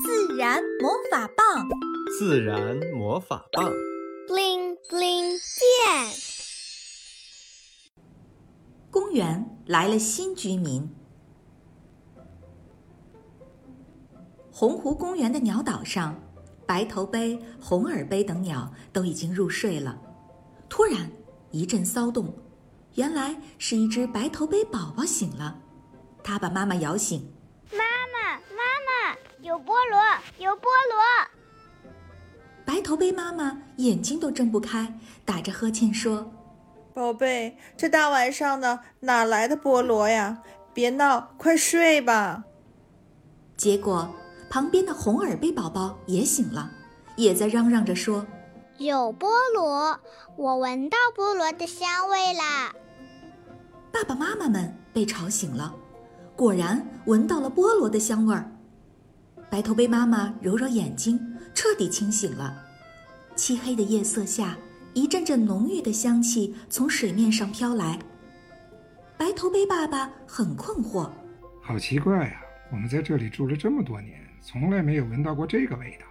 自然魔法棒，自然魔法棒，bling bling 变。公园来了新居民。洪湖公园的鸟岛上，白头杯、红耳杯等鸟都已经入睡了。突然一阵骚动，原来是一只白头杯宝宝醒了，它把妈妈摇醒。有菠萝，有菠萝。白头杯妈妈眼睛都睁不开，打着呵欠说：“宝贝，这大晚上的哪来的菠萝呀？别闹，快睡吧。”结果旁边的红耳杯宝宝也醒了，也在嚷嚷着说：“有菠萝，我闻到菠萝的香味啦！”爸爸妈妈们被吵醒了，果然闻到了菠萝的香味儿。白头杯妈妈揉揉眼睛，彻底清醒了。漆黑的夜色下，一阵阵浓郁的香气从水面上飘来。白头杯爸爸很困惑：“好奇怪呀，我们在这里住了这么多年，从来没有闻到过这个味道。”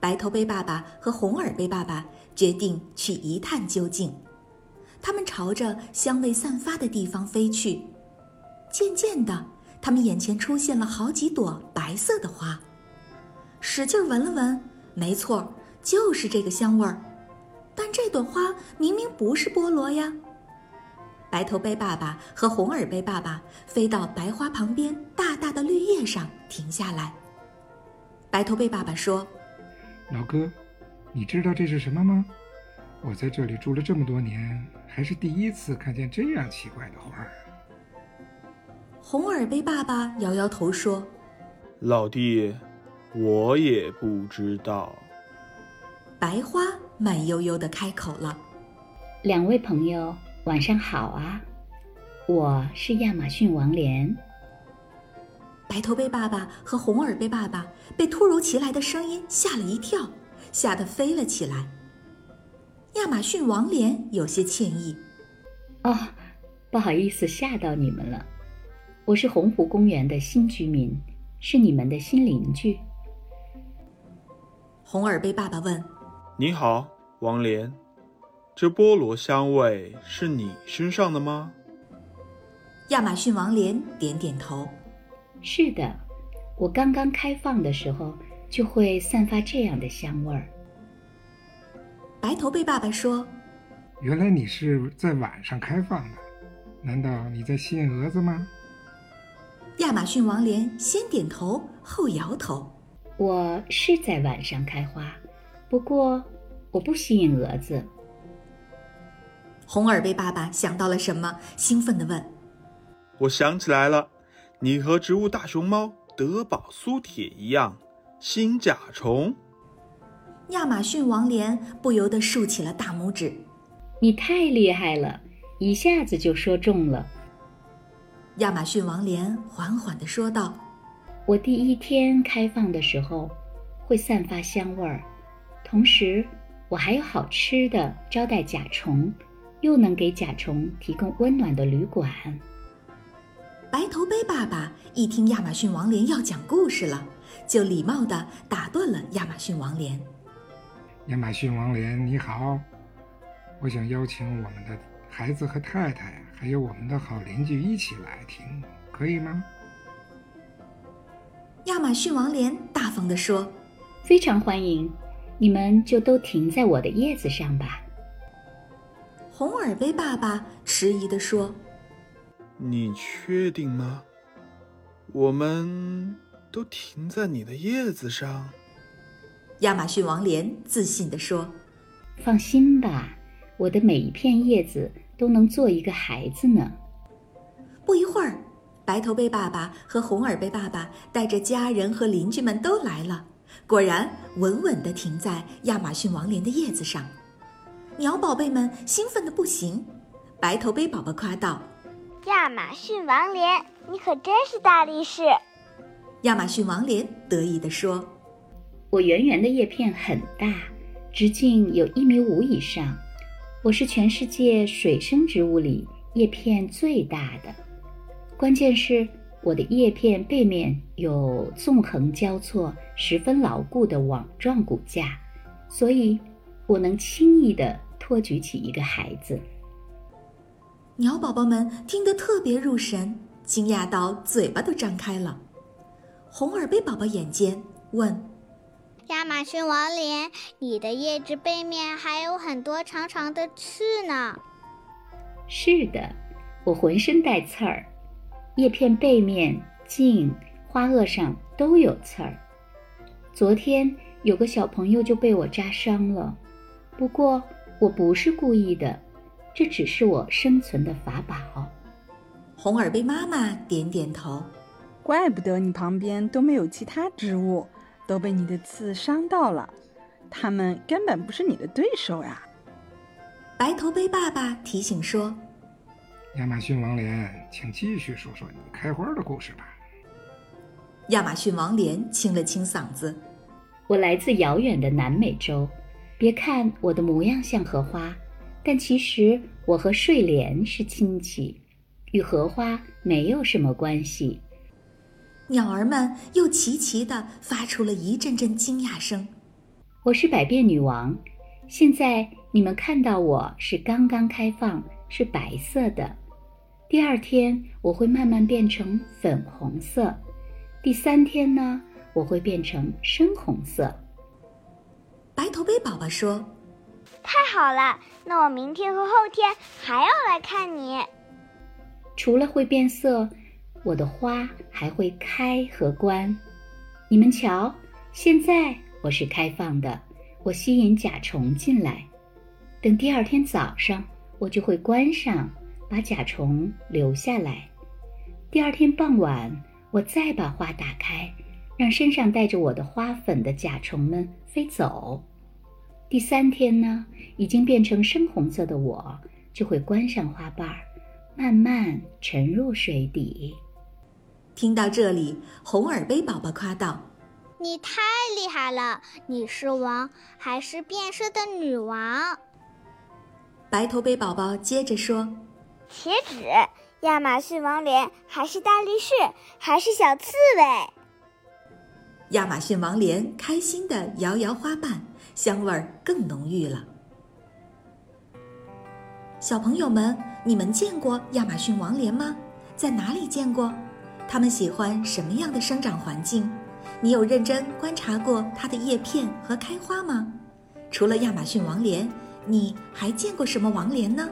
白头杯爸爸和红耳杯爸爸决定去一探究竟。他们朝着香味散发的地方飞去。渐渐的。他们眼前出现了好几朵白色的花，使劲闻了闻，没错，就是这个香味儿。但这朵花明明不是菠萝呀！白头杯爸爸和红耳杯爸爸飞到白花旁边大大的绿叶上停下来。白头杯爸爸说：“老哥，你知道这是什么吗？我在这里住了这么多年，还是第一次看见这样奇怪的花儿。”红耳杯爸爸摇摇头说：“老弟，我也不知道。”白花慢悠悠的开口了：“两位朋友，晚上好啊！我是亚马逊王莲。”白头杯爸爸和红耳杯爸爸被突如其来的声音吓了一跳，吓得飞了起来。亚马逊王莲有些歉意：“哦，不好意思，吓到你们了。”我是洪湖公园的新居民，是你们的新邻居。红耳杯爸爸问：“你好，王莲，这菠萝香味是你身上的吗？”亚马逊王莲点点头：“是的，我刚刚开放的时候就会散发这样的香味儿。”白头杯爸爸说：“原来你是在晚上开放的，难道你在吸引蛾子吗？”亚马逊王莲先点头后摇头：“我是在晚上开花，不过我不吸引蛾子。”红耳杯爸爸想到了什么，兴奋地问：“我想起来了，你和植物大熊猫德宝苏铁一样，新甲虫。”亚马逊王莲不由得竖起了大拇指：“你太厉害了，一下子就说中了。”亚马逊王莲缓缓地说道：“我第一天开放的时候，会散发香味儿，同时我还有好吃的招待甲虫，又能给甲虫提供温暖的旅馆。”白头杯爸爸一听亚马逊王莲要讲故事了，就礼貌地打断了亚马逊王莲：“亚马逊王莲，你好，我想邀请我们的孩子和太太。”还有我们的好邻居一起来听，可以吗？亚马逊王莲大方地说：“非常欢迎，你们就都停在我的叶子上吧。”红耳杯爸爸迟疑地说：“你确定吗？我们都停在你的叶子上？”亚马逊王莲自信地说：“放心吧，我的每一片叶子。”都能做一个孩子呢。不一会儿，白头贝爸爸和红耳贝爸爸带着家人和邻居们都来了，果然稳稳地停在亚马逊王莲的叶子上。鸟宝贝们兴奋的不行。白头贝宝宝夸道：“亚马逊王莲，你可真是大力士！”亚马逊王莲得意地说：“我圆圆的叶片很大，直径有一米五以上。”我是全世界水生植物里叶片最大的，关键是我的叶片背面有纵横交错、十分牢固的网状骨架，所以我能轻易地托举起一个孩子。鸟宝宝们听得特别入神，惊讶到嘴巴都张开了。红耳贝宝宝眼尖，问：“马逊王莲，你的叶子背面还有很多长长的刺呢？”“是的，我浑身带刺儿，叶片背面、茎、花萼上都有刺儿。昨天有个小朋友就被我扎伤了，不过我不是故意的。”这只是我生存的法宝。红耳贝妈妈点点头，怪不得你旁边都没有其他植物，都被你的刺伤到了。他们根本不是你的对手呀。白头杯爸爸提醒说：“亚马逊王莲，请继续说说你开花的故事吧。”亚马逊王莲清了清嗓子：“我来自遥远的南美洲，别看我的模样像荷花。”但其实我和睡莲是亲戚，与荷花没有什么关系。鸟儿们又齐齐地发出了一阵阵惊讶声。我是百变女王，现在你们看到我是刚刚开放，是白色的。第二天我会慢慢变成粉红色，第三天呢，我会变成深红色。白头杯宝宝说。太好了，那我明天和后天还要来看你。除了会变色，我的花还会开和关。你们瞧，现在我是开放的，我吸引甲虫进来。等第二天早上，我就会关上，把甲虫留下来。第二天傍晚，我再把花打开，让身上带着我的花粉的甲虫们飞走。第三天呢，已经变成深红色的我就会关上花瓣儿，慢慢沉入水底。听到这里，红耳杯宝宝夸道：“你太厉害了！你是王还是变色的女王？”白头杯宝宝接着说：“茄子亚马逊王莲还是大力士还是小刺猬？”亚马逊王莲开心地摇摇花瓣。香味儿更浓郁了。小朋友们，你们见过亚马逊王莲吗？在哪里见过？它们喜欢什么样的生长环境？你有认真观察过它的叶片和开花吗？除了亚马逊王莲，你还见过什么王莲呢？